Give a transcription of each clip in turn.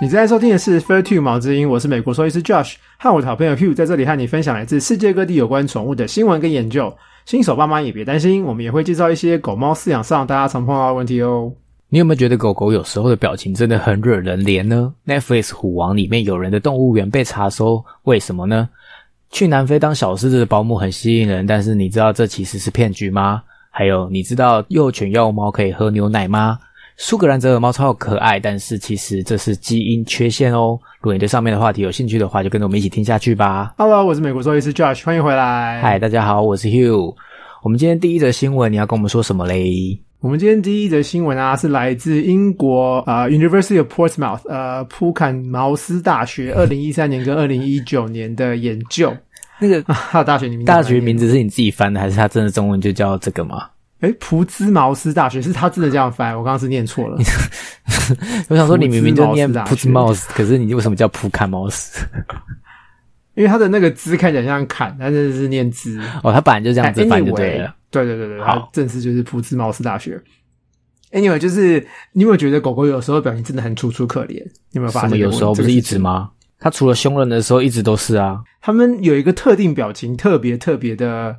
你正在收听的是《Fair Two 毛之音》，我是美国兽医师 Josh，和我的好朋友 Hugh 在这里和你分享来自世界各地有关宠物的新闻跟研究。新手爸妈也别担心，我们也会介绍一些狗猫饲养上大家常碰到的问题哦。你有没有觉得狗狗有时候的表情真的很惹人怜呢？Netflix 虎王里面有人的动物园被查收，为什么呢？去南非当小狮子的保姆很吸引人，但是你知道这其实是骗局吗？还有，你知道幼犬幼猫可以喝牛奶吗？苏格兰折耳猫超可爱，但是其实这是基因缺陷哦。如果你对上面的话题有兴趣的话，就跟着我们一起听下去吧。Hello，我是美国兽医师 Josh，欢迎回来。嗨，大家好，我是 Hugh。我们今天第一则新闻，你要跟我们说什么嘞？我们今天第一则新闻啊，是来自英国啊，University of Portsmouth，呃，普坎茅斯大学，二零一三年跟二零一九年的研究。那个 大学名，大学名字是你自己翻的，还是它真的中文就叫这个吗？哎，普兹茅斯大学是他真的这样翻，我刚刚是念错了。我想说，你明明就念普兹茅斯，可是你为什么叫普坎茅斯？因为他的那个“兹”看起来像“坎”，但是是念“兹”。哦，他本来就这样子翻就对了。对对对对，好，正式就是普兹茅斯大学。Anyway，就是你有没有觉得狗狗有时候表情真的很楚楚可怜？有没有发现？有时候不是一直吗？它除了凶人的时候，一直都是啊。他们有一个特定表情，特别特别的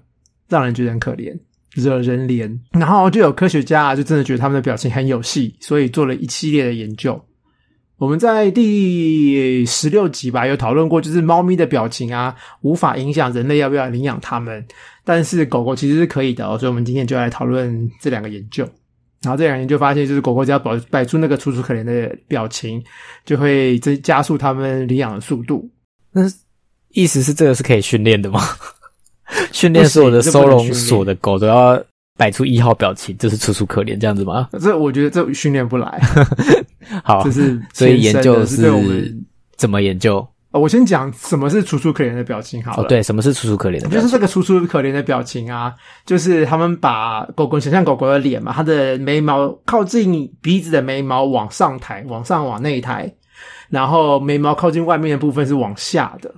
让人觉得很可怜。惹人怜，然后就有科学家就真的觉得他们的表情很有戏，所以做了一系列的研究。我们在第十六集吧有讨论过，就是猫咪的表情啊，无法影响人类要不要领养它们，但是狗狗其实是可以的。所以，我们今天就来讨论这两个研究。然后，这两个研究发现，就是狗狗只要摆摆出那个楚楚可怜的表情，就会增加速它们领养的速度。那意思是这个是可以训练的吗？训练所有的收容所的狗都要摆出一号表情，就是楚楚可怜这样子吗？这我觉得这训练不来。好，就是所以研究是怎么研究？我先讲什么是楚楚可怜的表情好了。对，什么是楚楚可怜的？就是这个楚楚可怜的表情啊，就是他们把狗狗想象狗狗的脸嘛，它的眉毛靠近鼻子的眉毛往上抬，往上往内抬，然后眉毛靠近外面的部分是往下的。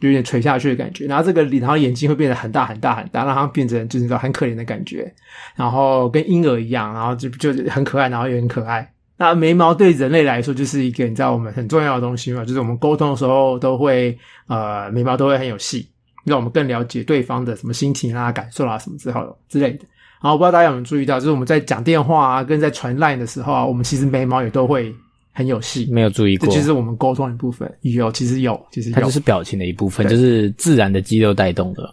有点垂下去的感觉，然后这个脸，然后眼睛会变得很大很大很大，让它变成就是说很可怜的感觉，然后跟婴儿一样，然后就就很可爱，然后也很可爱。那眉毛对人类来说就是一个你知道我们很重要的东西嘛，就是我们沟通的时候都会呃眉毛都会很有戏，让我们更了解对方的什么心情啊、感受啊什么之后之类的。然后我不知道大家有没有注意到，就是我们在讲电话啊，跟在传 line 的时候啊，我们其实眉毛也都会。很有戏，没有注意过。这其实我们沟通一部分有，其实有，其实它就是表情的一部分，就是自然的肌肉带动的。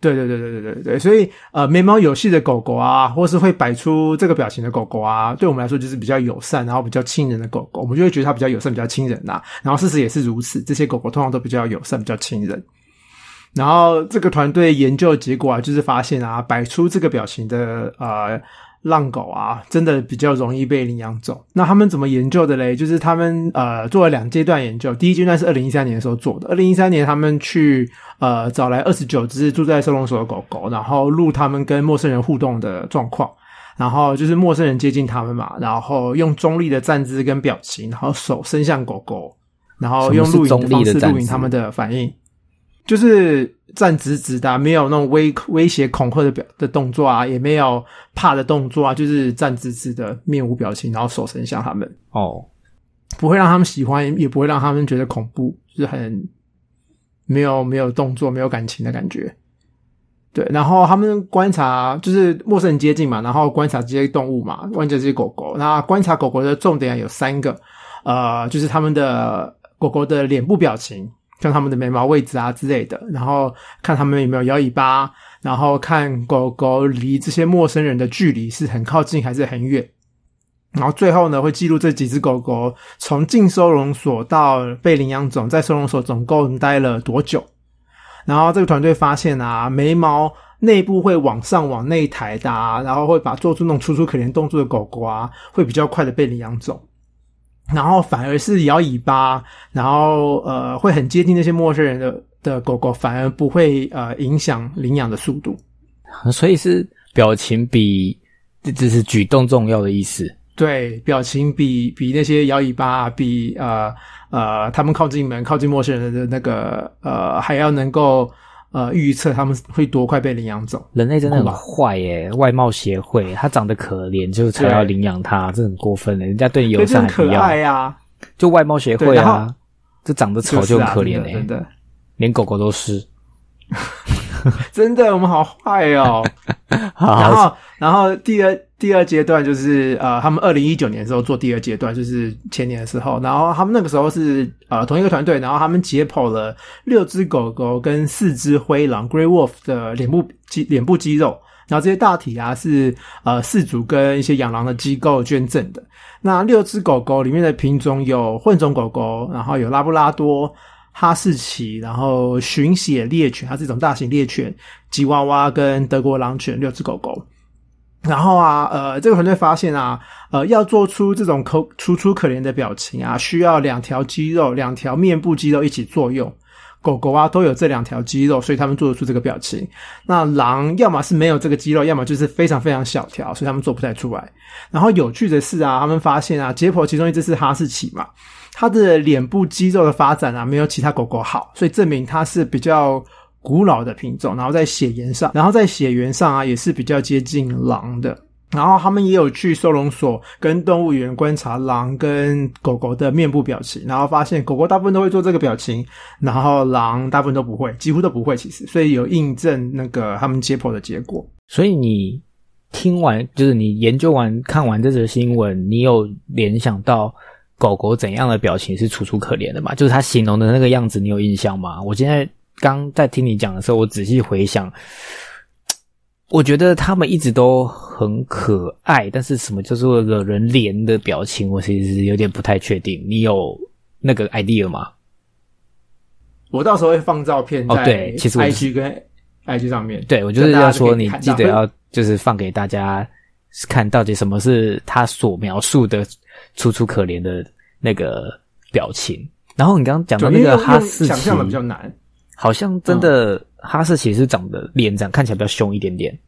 对对对对对对对，所以呃，眉毛有戏的狗狗啊，或是会摆出这个表情的狗狗啊，对我们来说就是比较友善，然后比较亲人的狗狗，我们就会觉得它比较友善，比较亲人呐。然后事实也是如此，这些狗狗通常都比较友善，比较亲人。然后这个团队研究结果啊，就是发现啊，摆出这个表情的呃。浪狗啊，真的比较容易被领养走。那他们怎么研究的嘞？就是他们呃做了两阶段研究。第一阶段是二零一三年的时候做的。二零一三年，他们去呃找来二十九只住在收容所的狗狗，然后录他们跟陌生人互动的状况。然后就是陌生人接近他们嘛，然后用中立的站姿跟表情，然后手伸向狗狗，然后用录影的方式录影他们的反应。就是站直直的，没有那种威威胁恐吓的表的动作啊，也没有怕的动作啊，就是站直直的，面无表情，然后手伸向他们。哦，不会让他们喜欢，也不会让他们觉得恐怖，就是很没有没有动作，没有感情的感觉。对，然后他们观察，就是陌生人接近嘛，然后观察这些动物嘛，观察这些狗狗。那观察狗狗的重点有三个，呃，就是他们的狗狗的脸部表情。像他们的眉毛位置啊之类的，然后看他们有没有摇尾巴，然后看狗狗离这些陌生人的距离是很靠近还是很远，然后最后呢会记录这几只狗狗从进收容所到被领养总在收容所总共待了多久，然后这个团队发现啊，眉毛内部会往上往内抬的，啊然后会把做出那种楚楚可怜动作的狗狗啊，会比较快的被领养走。然后反而是摇尾巴，然后呃会很接近那些陌生人的的狗狗，反而不会呃影响领养的速度。所以是表情比这是举动重要的意思。对，表情比比那些摇尾巴，比呃呃他们靠近门、靠近陌生人的那个呃还要能够。呃，预测他们会多快被领养走？人类真的很坏耶！外貌协会，他长得可怜，就才要领养他，这很过分的。人家对你友善，可爱呀。就外貌协会啊，这长得丑就可怜的真的连狗狗都是。真的，我们好坏哦。好然后，然后第二第二阶段就是呃，他们二零一九年的时候做第二阶段，就是前年的时候，然后他们那个时候是呃同一个团队，然后他们解剖了六只狗狗跟四只灰狼 （Grey Wolf） 的脸部肌脸部肌肉，然后这些大体啊是呃四组跟一些养狼的机构捐赠的。那六只狗狗里面的品种有混种狗狗，然后有拉布拉多。哈士奇，然后寻血猎犬，它是一种大型猎犬，吉娃娃跟德国狼犬六只狗狗。然后啊，呃，这个团队发现啊，呃，要做出这种可楚楚可怜的表情啊，需要两条肌肉、两条面部肌肉一起作用。狗狗啊都有这两条肌肉，所以他们做得出这个表情。那狼要么是没有这个肌肉，要么就是非常非常小条，所以他们做不太出来。然后有趣的是啊，他们发现啊，解剖其中一只是哈士奇嘛，它的脸部肌肉的发展啊，没有其他狗狗好，所以证明它是比较古老的品种。然后在血缘上，然后在血缘上啊，也是比较接近狼的。然后他们也有去收容所跟动物园观察狼跟狗狗的面部表情，然后发现狗狗大部分都会做这个表情，然后狼大部分都不会，几乎都不会。其实，所以有印证那个他们解剖的结果。所以你听完，就是你研究完、看完这则新闻，你有联想到狗狗怎样的表情是楚楚可怜的吗？就是他形容的那个样子，你有印象吗？我现在刚在听你讲的时候，我仔细回想，我觉得他们一直都很可爱，但是什么叫做惹人怜的表情，我其实有点不太确定。你有那个 idea 吗？我到时候会放照片哦在对其实我 IG 跟 IG 上面。对，我就是要说，你记得要就是放给大家看到底什么是他所描述的楚楚可怜的那个表情。然后你刚刚讲的，那个哈士奇，想象的比较难。好像真的哈士奇是长得脸长看起来比较凶一点点，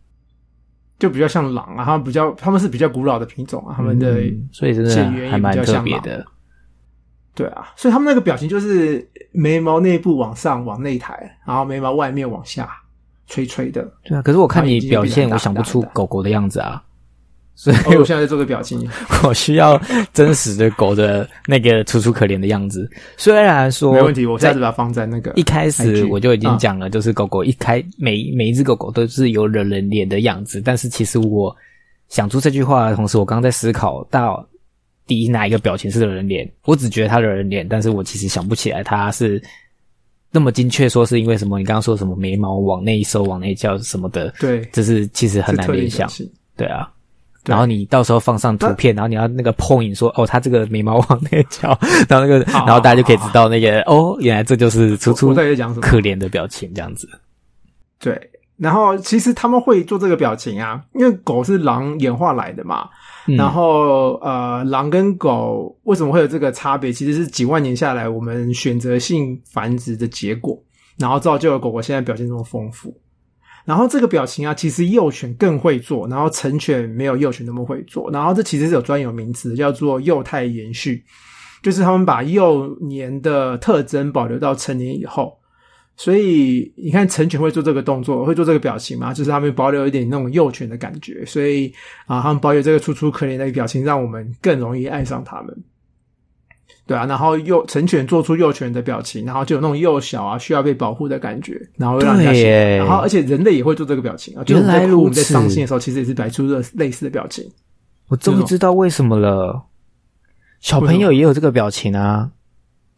就比较像狼啊，他们比较他们是比较古老的品种啊，他们的、嗯所以真血的还蛮特像别的。对啊，所以他们那个表情就是眉毛内部往上往内抬，然后眉毛外面往下垂垂的。对啊，可是我看你表现，我想不出狗狗的样子啊，所以哦，我现在在做个表情，我需要真实的狗的那个楚楚可怜的样子。虽然说没问题，我在下次把它放在那个一开始我就已经啊讲了，就是狗狗一开每每一只狗狗都是有惹人脸的样子，但是其实我想出这句话的同时，我刚刚在思考到底哪一个表情是惹人脸，我只觉得它惹人脸，但是我其实想不起来它是那么精确说是因为什么。你刚刚说什么眉毛往内收、往内叫什么的，对，这是其实很难联想。对啊。对然后你到时候放上图片，然后你要那个 point 说哦，他这个眉毛往内翘，然后那个，然后大家就可以知道那个哦，原来这就是楚楚在讲什么？可怜的表情这样子。对，然后其实他们会做这个表情啊，因为狗是狼演化来的嘛。嗯然后呃，狼跟狗为什么会有这个差别？其实是几万年下来我们选择性繁殖的结果，然后造就了狗狗现在表现这么丰富。然后这个表情啊，其实幼犬更会做，然后成犬没有幼犬那么会做。然后这其实是有专有名词，叫做幼态延续，就是他们把幼年的特征保留到成年以后。所以你看，成犬会做这个动作，会做这个表情嘛？就是他们保留一点那种幼犬的感觉，所以啊，他们保有这个楚楚可怜的表情，让我们更容易爱上他们。对啊，然后幼成犬做出幼犬的表情，然后就有那种幼小啊需要被保护的感觉，然后会让人家喜对耶欢。然后而且人类也会做这个表情啊，就是我们在哭、在伤此心的时候，其实也是摆出了类似的表情。我终于知道为什么了。小朋友也有这个表情啊，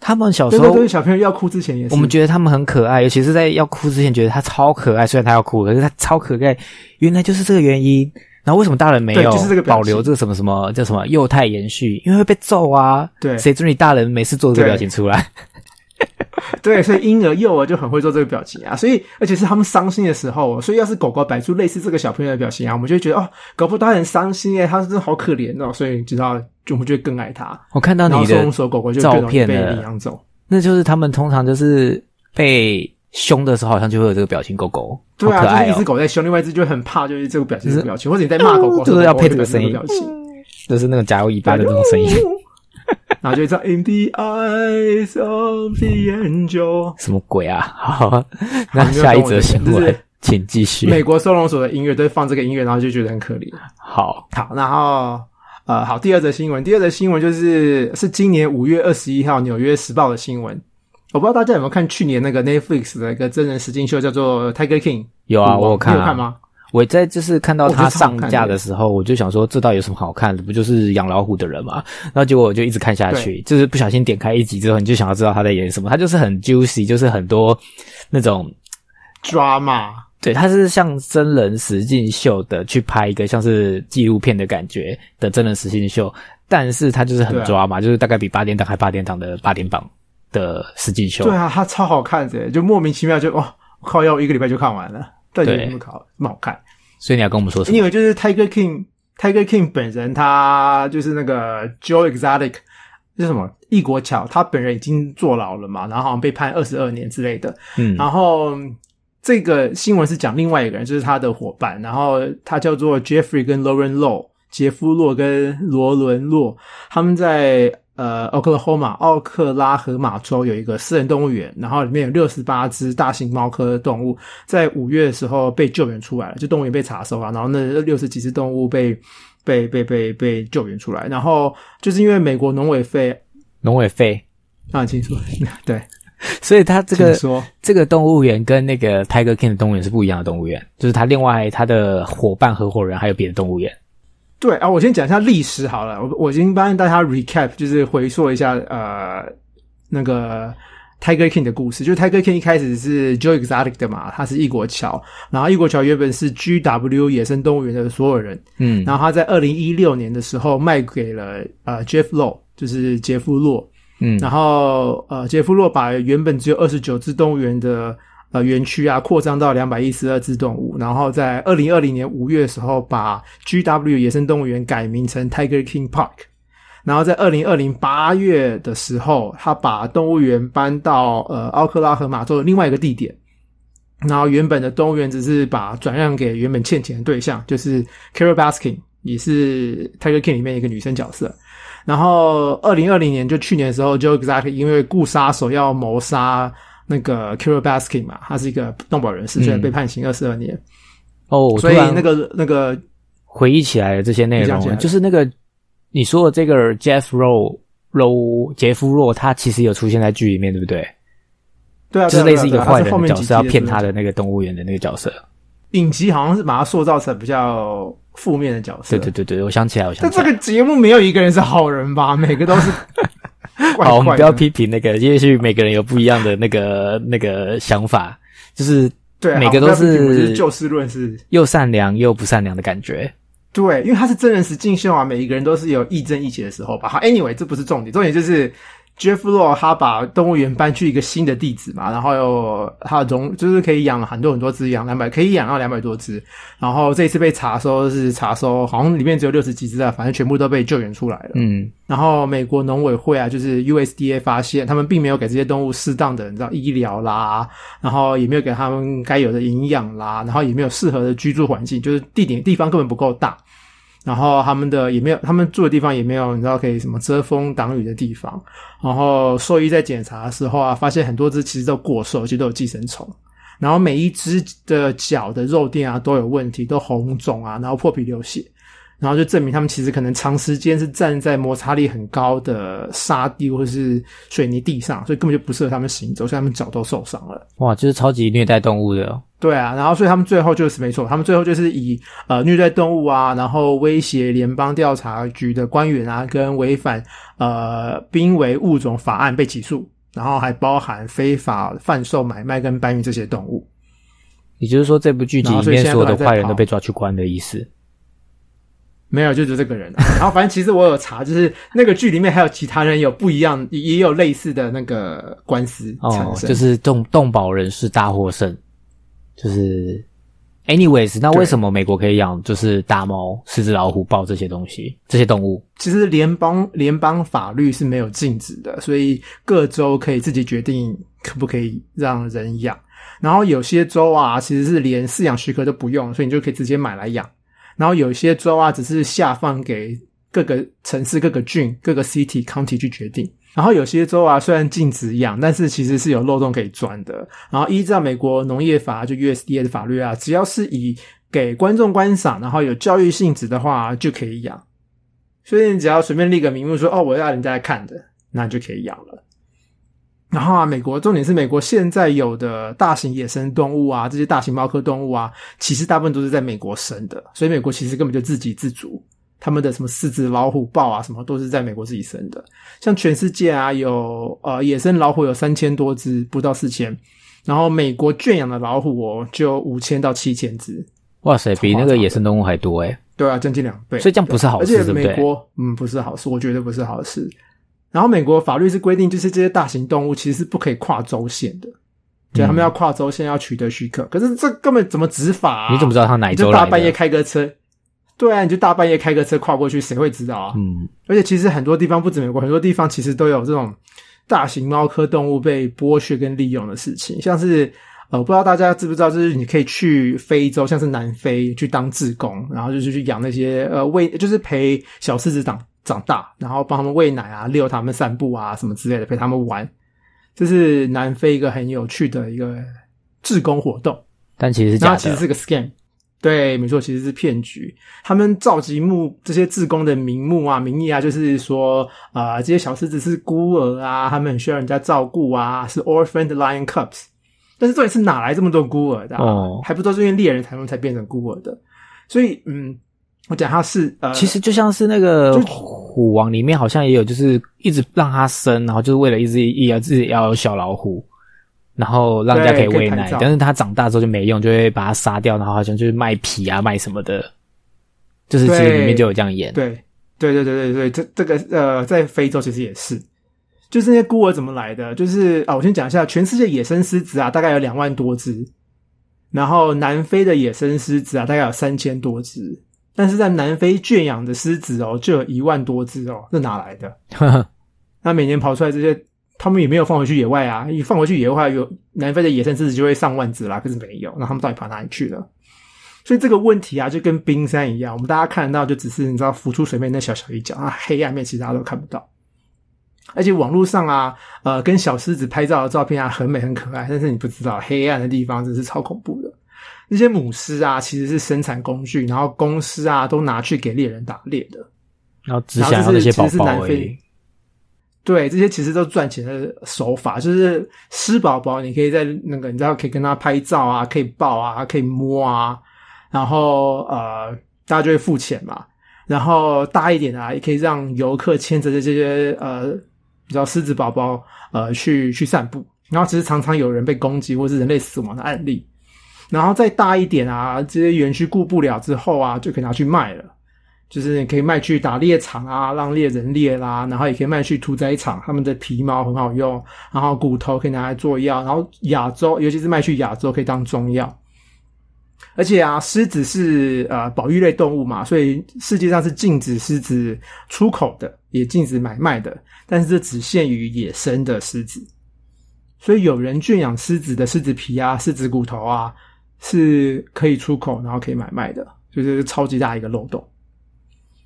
他们小时候对对对，小朋友要哭之前也是，我们觉得他们很可爱，尤其是在要哭之前，觉得他超可爱。虽然他要哭，可是他超可爱，原来就是这个原因。然后为什么大人没有就是这个保留这个什么什么叫什么幼态延续？因为会被揍啊。对谁准你大人没事做这个表情出来？对，所以婴儿、幼儿就很会做这个表情啊，所以而且是他们伤心的时候，所以要是狗狗摆出类似这个小朋友的表情啊，我们就会觉得哦，狗狗它很伤心耶，它真的好可怜哦，所以知道就我们就会更爱它。我看到你的收容所狗狗就更照片了领养走。那就是他们通常就是被凶的时候，好像就会有这个表情。狗狗对啊，可就是一只，狗在凶，另外一只就会很怕，就是这个表情、这个表情，或者你在骂狗狗就是要配这个声音表情，就是那个夹尾尾巴的那种声音。然后就会唱 In the eyes of the angel。什么鬼啊？好，那下一则新闻，请继续。美国收容所的音乐都会放这个音乐，然后就觉得很可怜。好，好，然后呃，好，第二则新闻，第二则新闻就是是今年五月二十一号《纽约时报》的新闻。我不知道大家有没有看去年那个 Netflix 的一个真人实境秀，叫做《Tiger King》。有啊，我有看、啊，你有看吗？我在就是看到它我觉得超好上架的时候，我就想说这到底有什么好看的？不就是养老虎的人嘛？然后结果我就一直看下去，就是不小心点开一集之后，你就想要知道他在演什么。他就是很 juicy，就是很多那种 Drama，对，他是像真人实境秀的去拍一个像是纪录片的感觉的真人实境秀，但是他就是很抓嘛，就是大概比八点档还八点档的八点档的实境秀。对啊，它超好看的，就莫名其妙就哦，我靠，要一个礼拜就看完了，到底有对什么好这么好看？所以你要跟我们说什么？因为就是 Tiger King，Tiger King 本人他就是那个 Joe Exotic，是什么异国桥，他本人已经坐牢了嘛，然后好像被判二十二年之类的。嗯，然后这个新闻是讲另外一个人，就是他的伙伴，然后他叫做 Jeffrey 跟 Lauren Low，杰夫洛跟罗伦洛，他们在呃 Oklahoma 奥克拉荷马州有一个私人动物园，然后里面有六十八只大型猫科动物，在五月的时候被救援出来了，就动物园被查收啊，然后那六十几只动物被被被被被救援出来，然后就是因为美国农委会农委会，啊，清楚，对，所以它这个请说。这个动物园跟那个 Tiger King 的动物园是不一样的动物园，就是它另外它的伙伴合伙人还有别的动物园。对啊，我先讲一下历史好了。我我已经帮大家 recap，就是回溯一下呃那个 Tiger King 的故事。就是 Tiger King 一开始是 Joe Exotic 的嘛，他是异国桥，然后异国桥原本是 GW 野生动物园的所有人，嗯，然后他在二零一六年的时候卖给了呃 Jeff Low，就是杰夫洛，嗯然后呃杰夫洛把原本只有二十九只动物园的呃园区啊扩张到两百一十二只动物，然后在二零二零年五月的时候把 GW 野生动物园改名成 Tiger King Park，然后在二零二零八月的时候，他把动物园搬到呃奥克拉荷马州的另外一个地点。然后原本的动物园只是把转让给原本欠钱的对象，就是 Carol Baskin，也是 Tiger King 里面一个女生角色。然后二零二零年就去年的时候，Joe Exotic 因为雇杀手要谋杀那个 Carol Baskin 嘛，他是一个动保人士，所以被判刑二十二年。哦，所以那个那个回忆起来的这些内容就是那个你说的这个 Jeff Rowe Rowe 杰夫洛，他其实有出现在剧里面，对不对？对啊，就是类似一个坏人的角色，要骗他的。那个动物园的那个角色。影集好像是把他塑造成比较负面的角色。对对对对，我想起来，我想但起来。这个节目没有一个人是好人吧？每个都是怪好，我们不要批评那个，也许每个人有不一样的那个那个想法，就是对，每个都是就事论事。又善良又不善良的感觉。对，因为他是真人实境秀啊，每一个人都是有亦正亦邪的时候吧。好，anyway，这不是重点，重点就是 Jeff Law 他把动物园搬去一个新的地址嘛，然后又他容就是可以养很多很多只，养两百可以养到两百多只。然后这一次被查收是查收，好像里面只有六十几只啊，反正全部都被救援出来了。嗯，然后美国农委会啊，就是 USDA 发现他们并没有给这些动物适当的你知道医疗啦，然后也没有给他们该有的营养啦，然后也没有适合的居住环境，就是地点地方根本不够大，然后他们的也没有他们住的地方也没有你知道可以什么遮风挡雨的地方，然后兽医在检查的时候啊，发现很多只其实都过瘦，其实都有寄生虫。然后每一只的脚的肉垫啊都有问题，都红肿啊，然后破皮流血，然后就证明他们其实可能长时间是站在摩擦力很高的沙地或是水泥地上，所以根本就不适合他们行走，所以他们脚都受伤了。哇，就是超级虐待动物的哦。对啊，然后所以他们最后就是没错，他们最后就是以呃虐待动物啊，然后威胁联邦调查局的官员啊，跟违反呃濒危物种法案被起诉，然后还包含非法贩售、买卖跟搬运这些动物。也就是说，这部剧集里面所有的坏人都被抓去关的意思。没有，就只有这个人、啊。然后反正其实我有查，就是那个剧里面还有其他人有不一样，也有类似的那个官司产哦，就是动动保人士大获胜。就是，anyways，那为什么美国可以养就是大猫、狮子、老虎、豹这些东西这些动物？其实联邦联邦法律是没有禁止的，所以各州可以自己决定可不可以让人养。然后有些州啊，其实是连饲养许可都不用，所以你就可以直接买来养。然后有些州啊，只是下放给各个城市、各个郡、各个 city、county 去决定。然后有些州啊，虽然禁止养，但是其实是有漏洞可以钻的。然后依照美国农业法，就 USDA 的法律啊，只要是以给观众观赏，然后有教育性质的话，就可以养。所以你只要随便立个名目说哦，我要人家来看的，那你就可以养了。然后啊，美国重点是美国现在有的大型野生动物啊，这些大型猫科动物啊，其实大部分都是在美国生的，所以美国其实根本就自给自足。他们的什么狮子、老虎、豹啊，什么都是在美国自己生的。像全世界啊，有呃野生老虎有三千多只，不到四千。然后美国圈养的老虎哦，就五千到七千只。哇塞，比那个野生动物还多诶对啊，将近两倍。所以这样不是好事，而且美国嗯不是好事，我觉得不是好事。然后美国法律是规定，就是这些大型动物其实是不可以跨州县的，就他们要跨州县要取得许可。可是这根本怎么执法？你怎么知道他哪州就大半夜开个车？对啊，你就大半夜开个车跨过去，谁会知道啊？嗯。而且其实很多地方不止美国，很多地方其实都有这种大型猫科动物被剥削跟利用的事情，像是。呃，不知道大家知不知道，就是你可以去非洲，像是南非去当志工，然后就是去养那些呃喂，就是陪小狮子长长大，然后帮他们喂奶啊，遛他们散步啊，什么之类的，陪他们玩。这是南非一个很有趣的一个志工活动，但其实是假的，其实是个 scam。对，没错，其实是骗局。他们召集目这些志工的名目啊、名义啊，就是说啊，这些小狮子是孤儿啊，他们很需要人家照顾啊，是 orphan lion cubs。但是重点是哪来这么多孤儿的？哦，还不都是因为猎人才能才变成孤儿的？所以，嗯，我讲他是呃，其实就像是那个虎王里面好像也有，就是一直让它生，然后就是为了一直要自己要有小老虎，然后让人家可以喂奶。但是它长大之后就没用，就会把它杀掉，然后好像就是卖皮啊卖什么的，就是其实里面就有这样演。对，对对对对对，这这个呃，在非洲其实也是。就是那些孤儿怎么来的？就是啊，我先讲一下，全世界野生狮子啊，大概有两万多只，然后南非的野生狮子啊，大概有三千多只，但是在南非圈养的狮子哦，就有一万多只哦，这哪来的？那每年跑出来这些，他们也没有放回去野外啊，一放回去野外，有南非的野生狮子就会上万只啦，可是没有，那他们到底跑哪里去了？所以这个问题啊，就跟冰山一样，我们大家看得到，就只是你知道浮出水面那小小一角啊，黑暗面其实大家都看不到。而且网络上啊，呃，跟小狮子拍照的照片啊，很美很可爱。但是你不知道，黑暗的地方真是超恐怖的。那些母狮啊，其实是生产工具，然后公狮啊，都拿去给猎人打猎的。然后只想要那些宝宝对，这些其实都赚钱的手法，就是狮宝宝，你可以在那个，你知道，可以跟他拍照啊，可以抱啊，可以摸啊，然后呃，大家就会付钱嘛。然后大一点啊，也可以让游客牵着这些呃。比较狮子宝宝，呃，去去散步，然后其实常常有人被攻击或是人类死亡的案例，然后再大一点啊，这些园区顾不了之后啊，就可以拿去卖了，就是你可以卖去打猎场啊，让猎人猎啦，然后也可以卖去屠宰场，他们的皮毛很好用，然后骨头可以拿来做药，然后亚洲，尤其是卖去亚洲可以当中药。而且啊，狮子是呃保育类动物嘛，所以世界上是禁止狮子出口的，也禁止买卖的。但是这只限于野生的狮子，所以有人圈养狮子的狮子皮啊、狮子骨头啊是可以出口，然后可以买卖的，就是超级大一个漏洞。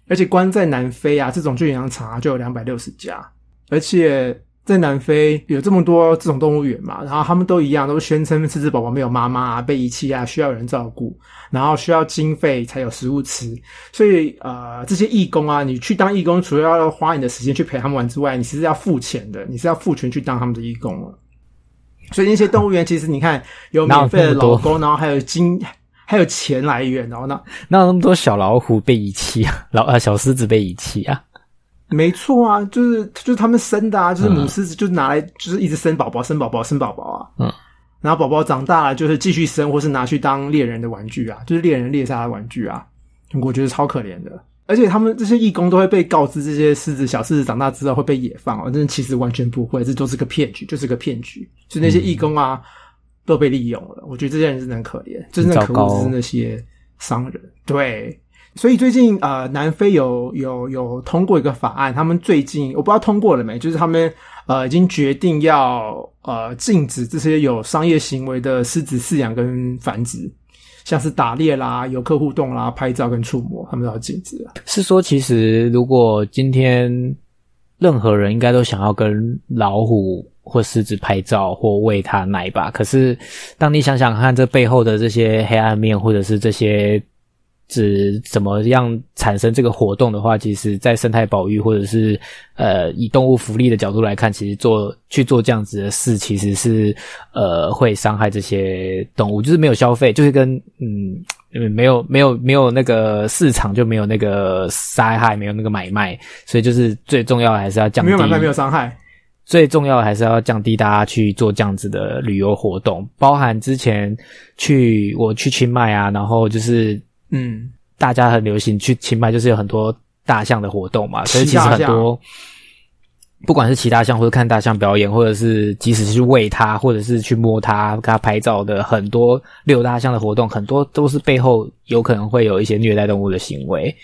而且关在南非啊，这种圈养场啊就有两百六十家，而且。在南非有这么多这种动物园嘛，然后他们都一样，都宣称狮子宝宝没有妈妈啊，被遗弃啊，需要人照顾，然后需要经费才有食物吃。所以呃，这些义工啊，你去当义工，除了要花你的时间去陪他们玩之外，你其实要付钱的，你是要付钱去当他们的义工了。所以那些动物园其实你看有免费的老公，然后还有金，还有钱来源，然后那那有那么多小老虎被遗弃啊，老啊 小狮子被遗弃啊。没错啊，就是就是他们生的啊，就是母狮子就拿来就是一直生宝宝，生宝宝，生宝宝啊。嗯，然后宝宝长大了就是继续生，或是拿去当猎人的玩具啊，就是猎人猎杀的玩具啊。我觉得超可怜的，而且他们这些义工都会被告知这些狮子小狮子长大之后会被野放哦，但是其实完全不会，这都是个骗局，就是个骗局。就那些义工啊都被利用了，我觉得这些人真的很可怜，真正可恶是那些商人。对。所以最近呃，南非有有有通过一个法案，他们最近我不知道通过了没，就是他们呃已经决定要呃禁止这些有商业行为的狮子饲养跟繁殖，像是打猎啦、游客互动啦、拍照跟触摸，他们都要禁止了。是说，其实如果今天任何人应该都想要跟老虎或狮子拍照或喂它奶吧，可是当你想想看这背后的这些黑暗面，或者是这些。只怎么样产生这个活动的话，其实，在生态保育或者是呃以动物福利的角度来看，其实做去做这样子的事，其实是呃会伤害这些动物，就是没有消费，就是跟嗯没有没有没有那个市场就没有那个杀害，没有那个买卖，所以就是最重要的还是要降低，没有买卖，没有伤害。最重要的还是要降低大家去做这样子的旅游活动，包含之前去我去清迈啊，然后就是嗯，大家很流行去清迈，就是有很多大象的活动嘛，所以其实很多不管是骑大象或者看大象表演，或者是即使是去喂它，或者是去摸它、给它拍照的很多遛大象的活动，很多都是背后有可能会有一些虐待动物的行为。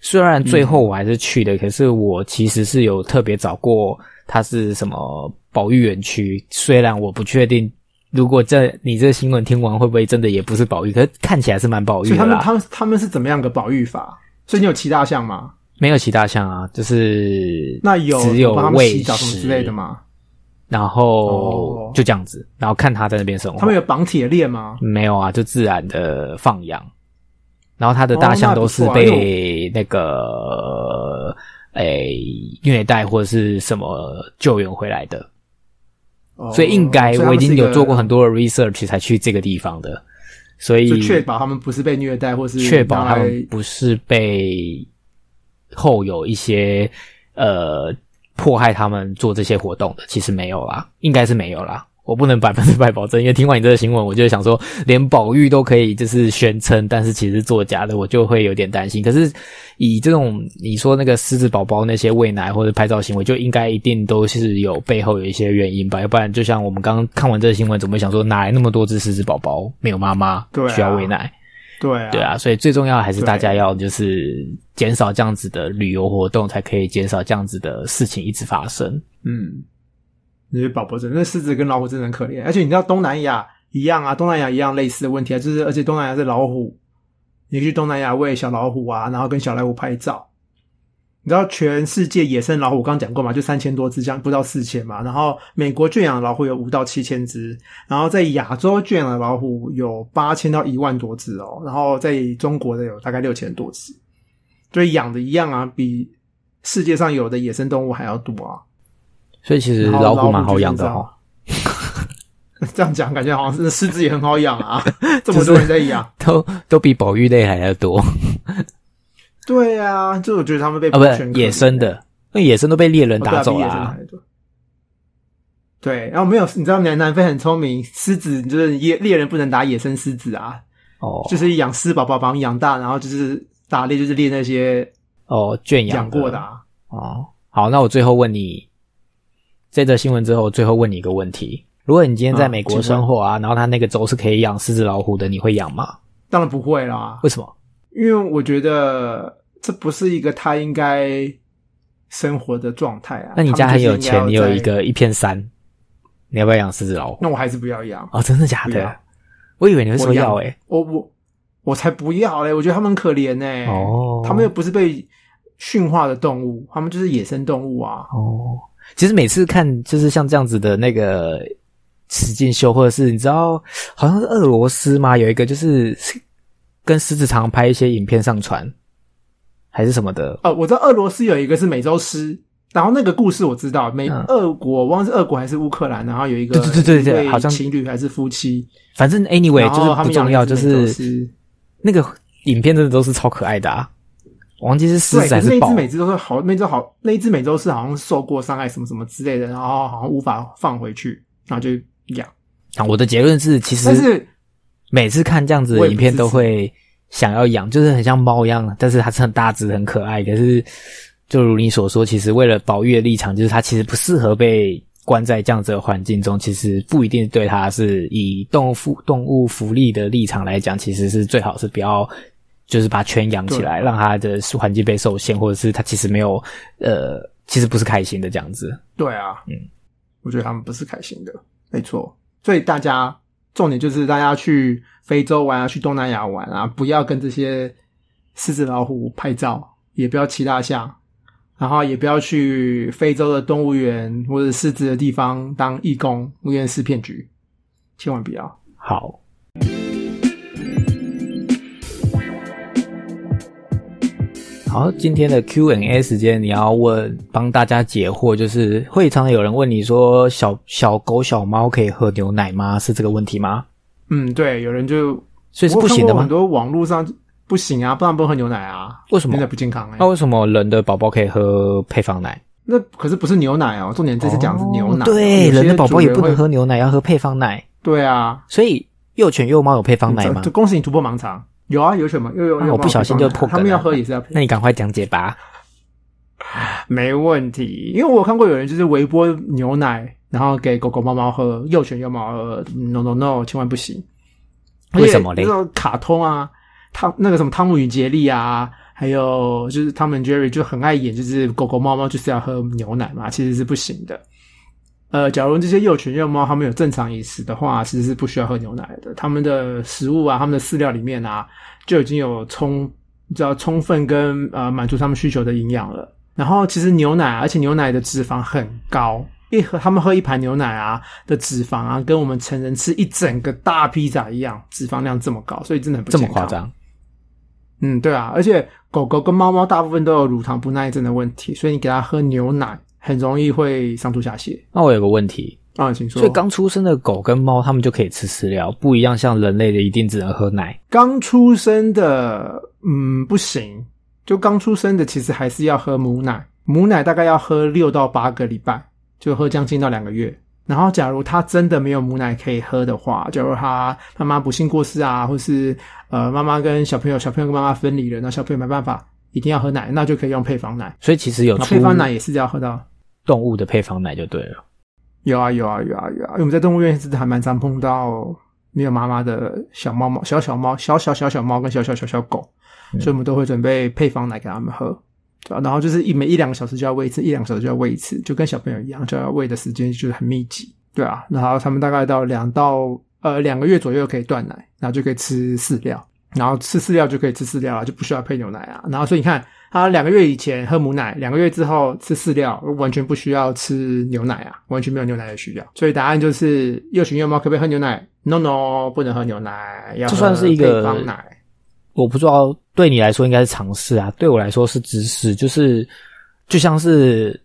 虽然最后我还是去的，可是我其实是有特别找过。它是什么保育园区？虽然我不确定，如果这你这新闻听完会不会真的也不是保育？可是看起来是蛮保育的。他们他们他们是怎么样个保育法？所以你有骑大象吗？没有骑大象啊，就是那有只有喂食之类的吗？然后就这样子，然后看他在那边生活。他们有绑铁链吗？没有啊，就自然的放养。然后他的大象都是被那个。诶，虐待或者是什么救援回来的，所以应该我已经有做过很多的 research 才去这个地方的，所以确保他们不是被虐待，或是确保他们不是被后有一些呃迫害他们做这些活动的，其实没有啦，应该是没有啦。我不能百分之百 保证，因为听完你这个新闻，我就想说，连宝玉都可以就是宣称，但是其实作假的，我就会有点担心。可是以这种你说那个狮子宝宝那些喂奶或者拍照行为，就应该一定都是有背后有一些原因吧？要不然，就像我们刚刚看完这个新闻，怎么会想说哪来那么多只狮子宝宝没有妈妈，需要喂奶？对对啊，所以最重要的还是大家要就是减少这样子的旅游活动，才可以减少这样子的事情一直发生。嗯。那些宝宝真，那狮子跟老虎真的很可怜。而且你知道东南亚一样啊，东南亚一样类似的问题啊，就是而且东南亚是老虎，你去东南亚喂小老虎啊，然后跟小老虎拍照。你知道全世界野生老虎刚讲过嘛，就三千多只，这样不到四千嘛。然后美国圈养的老虎有五到七千只，然后在亚洲圈养的老虎有八千到一万多只哦，然后在中国的有大概六千多只，所以养的一样啊，比世界上有的野生动物还要多啊。所以其实老虎蛮好养的哦。这样讲感觉好像是狮子也很好养啊，这么多人在养，都都比保育类还要多。对啊，就我觉得他们被啊不是野生的，那野生都被猎人打走了。对，然后没有，你知道南南非很聪明，狮子就是野猎人不能打野生狮子啊。哦，就是养狮宝宝把它们养大，然后就是打猎就是猎那些哦圈养过的啊。哦，好，那我最后问你。这则新闻之后，最后问你一个问题：如果你今天在美国生活啊，然后他那个州是可以养狮子老虎的，你会养吗？当然不会啦。为什么？因为我觉得这不是一个他应该生活的状态啊。那你家很有钱，你有一个一片山，你要不要养狮子老虎？那我还是不要养哦，真的假的？我以为你会说要诶。我我我才不要嘞！我觉得他们很可怜呢。哦，他们又不是被驯化的动物，他们就是野生动物啊。哦。其实每次看就是像这样子的那个实境秀，或者是你知道好像是俄罗斯吗？有一个就是跟狮子常拍一些影片上传，还是什么的？哦，我知道俄罗斯有一个是美洲狮，然后那个故事我知道，美俄国忘了是俄国还是乌克兰，然后有一个对对对对，好像情侣还是夫妻，反正 anyway 就是不重要，就是那个影片真的都是超可爱的啊。忘记是狮子还是豹？那只每只都是好，那只好，那只美洲是好像受过伤害，什么什么之类的，然后好像无法放回去，然后就养。啊，我的结论是，其实但是每次看这样子的影片，都会想要养，就是很像猫一样，但是它是很大只、很可爱。可是，就如你所说，其实为了保育的立场，就是它其实不适合被关在这样子的环境中。其实不一定对它是以动物福动物福利的立场来讲，其实是最好是不要。就是把圈养起来，让他的环境被受限，或者是他其实没有，呃，其实不是开心的这样子。对啊，嗯，我觉得他们不是开心的，没错。所以大家重点就是大家去非洲玩啊，去东南亚玩啊，不要跟这些狮子老虎拍照，也不要骑大象，然后也不要去非洲的动物园或者狮子的地方当义工，因为是骗局，千万不要。好。好，今天的 Q&A 时间，你要问帮大家解惑，就是会常常有人问你说，小小狗、小猫可以喝牛奶吗？是这个问题吗？嗯，对，有人就所以是不行的吗我看过很？多网络上不行啊，不然不能喝牛奶啊，为什么牛奶不健康哎、那为什么人的宝宝可以喝配方奶？那可是不是牛奶哦，重点这次讲的是牛奶、哦对，人的宝宝也不。能喝牛奶，要喝配方奶。对啊，所以幼犬幼猫有配方奶吗就？恭喜你突破盲肠。有啊，有什么？又有有、啊我不小心就破梗了他们要喝也是要配那你赶快讲解吧。没问题，因为我看过有人就是微波牛奶，然后给狗狗、猫猫喝，幼犬、幼猫喝，no no no，千万不行。为什么嘞那种卡通啊，汤那个什么汤姆与杰利啊，还有就是汤姆 Jerry 就很爱演，就是狗狗、猫猫就是要喝牛奶嘛，其实是不行的。呃，假如这些幼犬、幼猫它们有正常饮食的话，其实是不需要喝牛奶的。它们的食物啊，它们的饲料里面啊，就已经有充，你知道充分跟呃满足它们需求的营养了。然后其实牛奶啊，而且牛奶的脂肪很高，一喝他们喝一盘牛奶啊的脂肪啊，跟我们成人吃一整个大披萨一样，脂肪量这么高，所以真的很不这么夸。张？嗯，对啊，而且狗狗跟猫猫大部分都有乳糖不耐症的问题，所以你给它喝牛奶很容易会上吐下泻。那我有个问题，啊，请说。所以刚出生的狗跟猫，它们就可以吃饲料，不一样像人类的一定只能喝奶。刚出生的，嗯，不行，就刚出生的其实还是要喝母奶，母奶大概要喝六到八个礼拜，就喝将近到两个月。然后，假如他真的没有母奶可以喝的话，假如他妈妈不幸过世啊，或是呃妈妈跟小朋友，小朋友跟妈妈分离了，那小朋友没办法，一定要喝奶，那就可以用配方奶。所以其实有那配方奶也是要喝到。动物的配方奶就对了。有啊有啊有啊有啊，因为我们在动物园其实还蛮常碰到没有妈妈的小猫猫、小小猫、小小小小猫跟小小小小狗，嗯所以我们都会准备配方奶给他们喝，对吧、然后就是一每一两个小时就要喂一次，一两个小时就要喂一次，就跟小朋友一样，就要喂的时间就是很密集，对啊。然后他们大概到两到呃两个月左右可以断奶，然后就可以吃饲料，然后吃饲料就可以吃饲料了，就不需要配牛奶啊。然后所以你看。他两个月以前喝母奶，两个月之后吃饲料，完全不需要吃牛奶啊，完全没有牛奶的需要。所以答案就是幼犬幼猫可不可以喝牛奶？No No，不能喝牛奶，要这喝算是一个配方奶。我不知道对你来说应该是尝试啊，对我来说是知识，就是就像是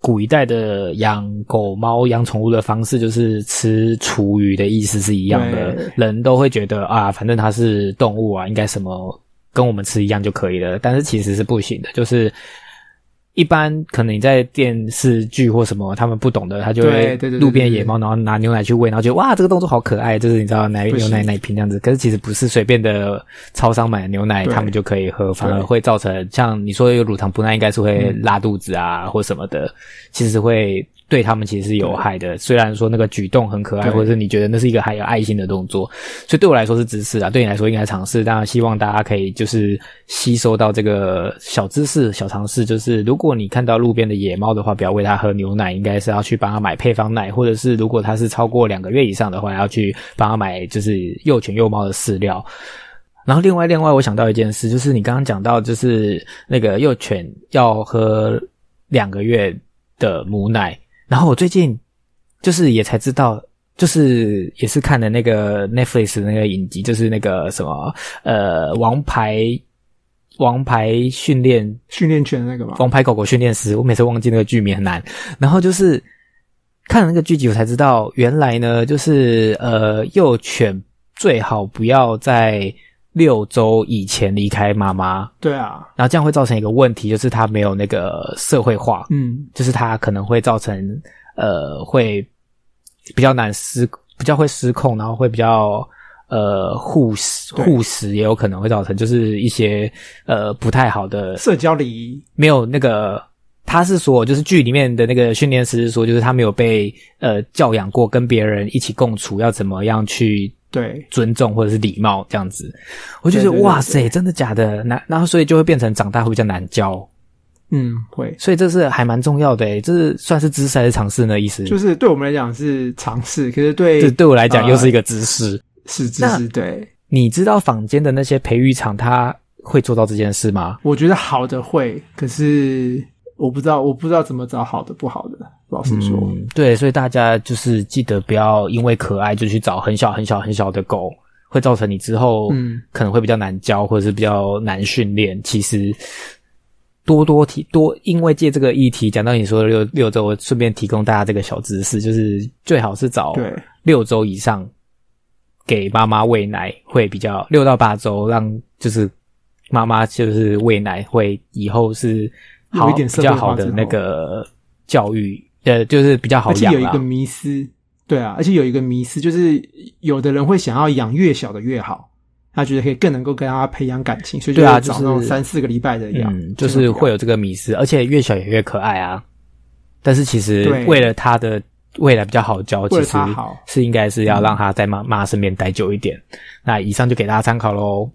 古一代的养狗猫、养宠物的方式，就是吃厨余的意思是一样的。人都会觉得啊，反正它是动物啊，应该什么跟我们吃一样就可以了，但是其实是不行的，就是。一般可能你在电视剧或什么，他们不懂的，他就会路边野猫，然后拿牛奶去喂，然后觉得哇，这个动作好可爱，就是你知道奶牛奶奶瓶这样子。可是其实不是随便的超商买的牛奶，他们就可以喝，反而对会造成像你说有乳糖不耐，应该是会嗯拉肚子啊、或什么的，其实会对他们其实是有害的。虽然说那个举动很可爱，或者是你觉得那是一个还有爱心的动作，所以对我来说是知识啊，对你来说应该尝试。当然希望大家可以就是吸收到这个小知识、小尝试，就是如果你看到路边的野猫的话，不要喂它喝牛奶，应该是要去帮它买配方奶，或者是如果它是超过两个月以上的话，要去帮它买就是幼犬幼猫的饲料。然后另外另外，我想到一件事，就是你刚刚讲到，就是那个幼犬要喝两个月的母奶，然后我最近就是也才知道，就是也是看了那个 Netflix 那个影集，就是那个什么呃王牌王牌训练训练犬的那个嘛，王牌狗狗训练师，我每次忘记那个剧名很难。然后就是看了那个剧集，我才知道原来呢，就是呃幼犬最好不要在六周以前离开妈妈，对啊，然后这样会造成一个问题，就是他没有那个社会化，嗯，就是他可能会造成呃会比较难失，比较会失控，然后会比较。呃，护食护食也有可能会造成，就是一些呃不太好的社交礼仪，没有那个，他是说，就是剧里面的那个训练师说，就是他没有被呃教养过，跟别人一起共处要怎么样去对尊重或者是礼貌这样子。我就觉得哇塞，真的假的？那然后所以就会变成长大会比较难教，嗯，会，所以这是还蛮重要的诶，这是算是知识还是尝试呢？意思就是对我们来讲是尝试，可是对这对我来讲呃又是一个知识。那是知识，对。你知道坊间的那些培育场，他会做到这件事吗？我觉得好的会，可是我不知道，我不知道怎么找好的不好的。老实说，嗯，对，所以大家就是记得不要因为可爱就去找很小很小很小的狗，会造成你之后嗯可能会比较难教，或者是比较难训练。其实多多提多，因为借这个议题讲到你说的六六周，我顺便提供大家这个小知识，就是最好是找六周以上给妈妈喂奶会比较六到八周，让就是妈妈就是喂奶会以后是好一点社会较好的那个教育，呃，就是比较好养啦而且有一个。迷思，对啊，而且有一个迷思，就是有的人会想要养越小的越好，他觉得可以更能够跟他培养感情，所以就找对啊就是那种三四个礼拜的养，嗯，就是会有这个迷思，而且越小也越可爱啊。但是其实对为了他的未来比较好教，其实好是应该是要让他在妈妈身边待久一点。那以上就给大家参考喽。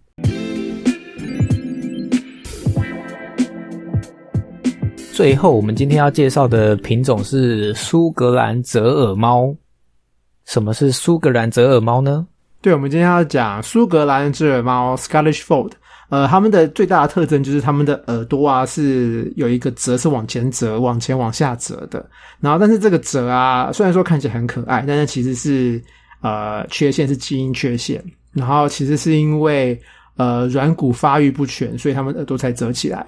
最后，我们今天要介绍的品种是苏格兰折耳猫。什么是苏格兰折耳猫呢？对，我们今天要讲苏格兰折耳猫 （Scottish Fold）。呃，它们的最大的特征就是它们的耳朵啊是有一个折是往前折、往前往下折的。然后，但是这个折啊，虽然说看起来很可爱，但是其实是呃缺陷是基因缺陷。然后其实是因为呃软骨发育不全，所以它们耳朵才折起来。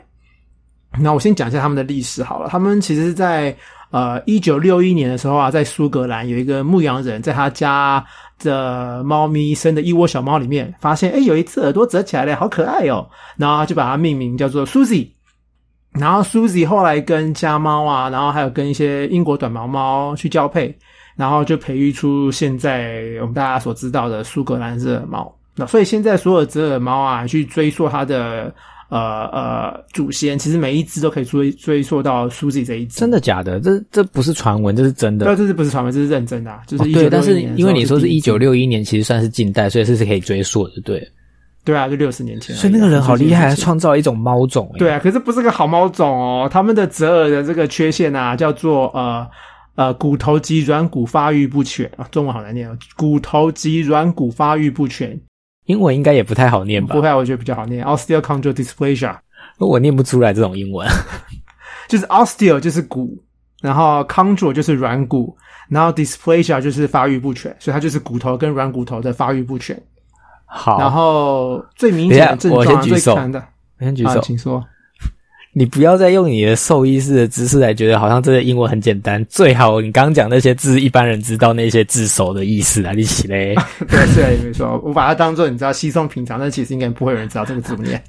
那我先讲一下他们的历史好了。他们其实在呃一九六一年的时候啊，在苏格兰有一个牧羊人在他家的猫咪生的一窝小猫里面，发现哎有一只耳朵折起来了，好可爱哦。然后就把它命名叫做 Susie。然后 Susie 后来跟家猫啊，然后还有跟一些英国短毛猫去交配，然后就培育出现在我们大家所知道的苏格兰折耳猫。那所以现在所有折耳猫啊，去追溯它的呃呃祖先，其实每一只都可以追追溯到 Susie 这一只。真的假的？这这不是传闻，这是真的。对，这是不是传闻？这是认真的、啊，就是哦1961对，但是因为你说是第一九六一年，其实算是近代，所以这是可以追溯的，对。对啊，就六十年前啊。所以那个人好厉害，创造一种猫种。欸对，啊，可是不是个好猫种哦。他们的折耳的这个缺陷啊，叫做呃呃骨头及软骨发育不全啊，中文好难念哦，骨头及软骨发育不全。英文应该也不太好念吧不？会，我觉得比较好念，osteochondrodysplasia，我念不出来这种英文。就是 osteo 就是骨，然后 chondro 就是软骨，然后 dysplasia 就是发育不全，所以它就是骨头跟软骨头的发育不全。好，然后最明显的症状啊，我先举手最惨的啊，我先举手。请说。你不要再用你的兽医师的知识来觉得好像这个英文很简单。最好你刚刚讲那些字，一般人知道那些字首的意思啊，你起嘞。对，是没错，我把它当做你知道稀松平常，但其实应该不会有人知道这个字怎么念。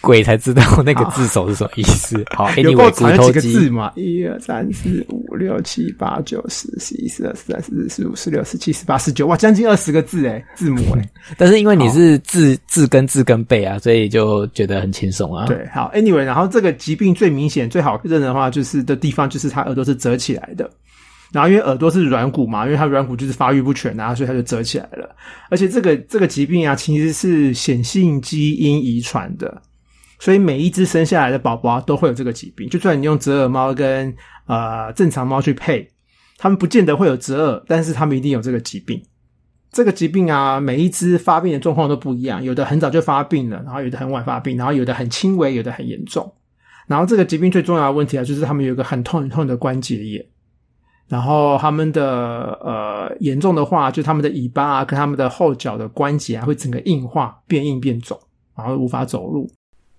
鬼才知道那个字首是什么意思。好有够，anyway，长有几个字嘛？一二三四五六七八九十十一十二十三十四十五十六十七十八十九，哇，将近二十个字诶，字母诶。但是因为你是字字根字根背啊，所以就觉得很轻松啊。，对，好，anyway，然后这个疾病最明显、最好认的话，就是的地方就是它耳朵是折起来的。然后因为耳朵是软骨嘛，因为它软骨就是发育不全啊，所以它就折起来了。而且这个这个疾病啊，其实是显性基因遗传的，所以每一只生下来的宝宝都会有这个疾病。就算你用折耳猫跟呃正常猫去配，它们不见得会有折耳，但是它们一定有这个疾病。这个疾病啊，每一只发病的状况都不一样，有的很早就发病了，然后有的很晚发病，然后有的很轻微，有的很严重。然后这个疾病最重要的问题啊，就是他们有一个很痛很痛的关节炎，然后他们的呃严重的话，就他们的尾巴啊跟他们的后脚的关节啊会整个硬化、变硬变肿，然后无法走路。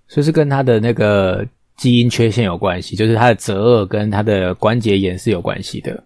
所以是跟他的那个基因缺陷有关系，就是他的折耳跟他的关节炎是有关系的。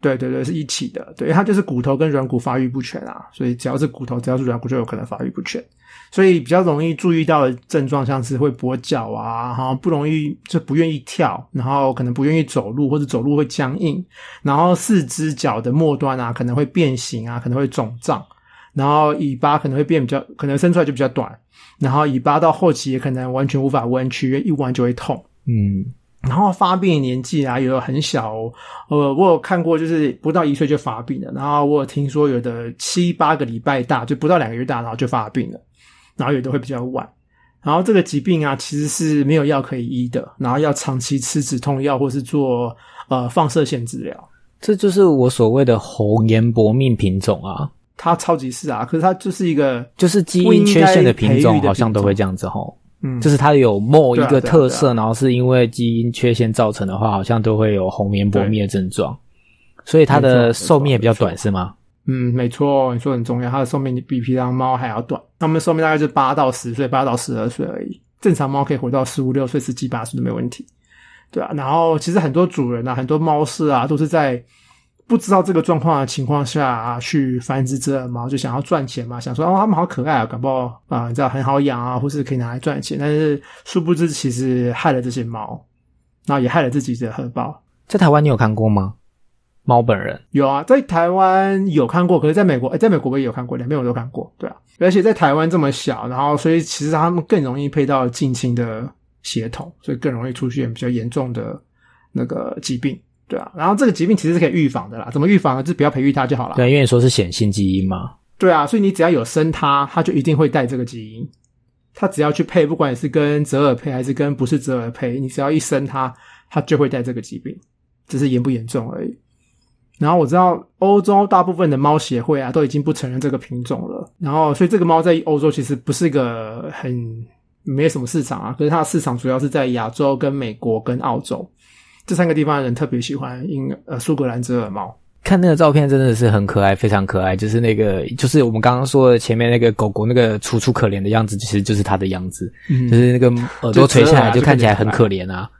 对对对，是一起的。对，它就是骨头跟软骨发育不全啊，所以只要是骨头，只要是软骨，就有可能发育不全。所以比较容易注意到的症状，像是会跛脚啊，然后不容易就不愿意跳，然后可能不愿意走路，或者走路会僵硬，然后四只脚的末端啊可能会变形啊，可能会肿胀，然后尾巴可能会变比较，可能伸出来就比较短，然后尾巴到后期也可能完全无法弯曲，因为一弯就会痛。嗯，然后发病的年纪啊，有的很小、哦，呃，我有看过，就是不到一岁就发病了。然后我有听说有的七八个礼拜大，就不到两个月大，然后就发病了。然后有的会比较晚。然后这个疾病啊，其实是没有药可以医的，然后要长期吃止痛药或是做呃放射线治疗。这就是我所谓的红颜薄命品种啊，它超级是啊，可是它就是一个就是基因缺陷的品种，好像都会这样子吼。嗯，就是它有某一个特色，然后是因为基因缺陷造成的话，好像都会有红棉薄命的症状，所以它的寿命也比较短，是吗？嗯，没错，你说很重要，它的寿命比平常猫还要短，它们寿命大概是八到十岁，八到十二岁而已。正常猫可以活到十五六岁、十七八岁都没问题，对啊。然后其实很多主人啊，很多猫舍啊，都是在不知道这个状况的情况下啊，去繁殖折耳猫，就想要赚钱嘛，想说哦，它们好可爱啊，搞不好啊，你知道很好养啊，或是可以拿来赚钱。但是殊不知，其实害了这些猫，然后也害了自己的荷包。在台湾你有看过吗？猫本人有啊，在台湾有看过，可是在美国，哎，在美国我也有看过，两边我都看过，对啊。而且在台湾这么小，然后所以其实他们更容易配到近亲的血统，所以更容易出现比较严重的那个疾病，对啊。然后这个疾病其实是可以预防的啦，怎么预防呢？就不要培育它就好了。对，因为说是显性基因嘛。对啊，所以你只要有生它，它就一定会带这个基因。它只要去配，不管是跟折耳配还是跟不是折耳配，你只要一生它，它就会带这个疾病，只是严不严重而已。然后我知道欧洲大部分的猫协会啊都已经不承认这个品种了，然后所以这个猫在欧洲其实不是一个很没什么市场啊，可是它的市场主要是在亚洲、跟美国、跟澳洲这三个地方的人特别喜欢英呃苏格兰折耳猫。看那个照片真的是很可爱，非常可爱，就是那个就是我们刚刚说的前面那个狗狗那个楚楚可怜的样子，其实就是它的样子，就是那个 耳朵垂下来就看起来很可怜啊。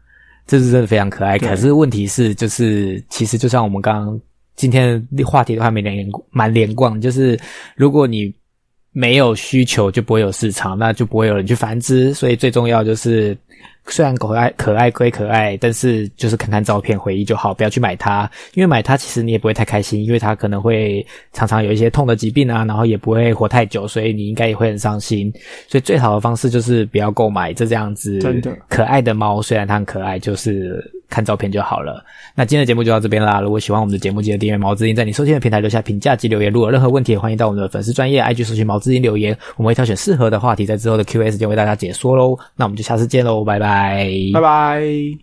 这是真的非常可爱，可是问题是，就是其实就像我们刚刚今天的话题的话没连蛮连贯，就是如果你没有需求，就不会有市场，那就不会有人去繁殖，所以最重要就是。虽然可爱可爱归可爱，但是就是看看照片回忆就好，不要去买它，因为买它其实你也不会太开心，因为它可能会常常有一些痛的疾病啊，然后也不会活太久，所以你应该也会很伤心。所以最好的方式就是不要购买这这样子可爱的猫，虽然它很可爱，就是看照片就好了。那今天的节目就到这边啦，如果喜欢我们的节目，记得订阅毛之音，在你收听的平台留下评价及留言。如果有任何问题，欢迎到我们的粉丝专业 IG 搜寻毛之音留言，我们会挑选适合的话题，在之后的 Q&A 时间为大家解说喽。那我们就下次见喽，拜拜。拜拜。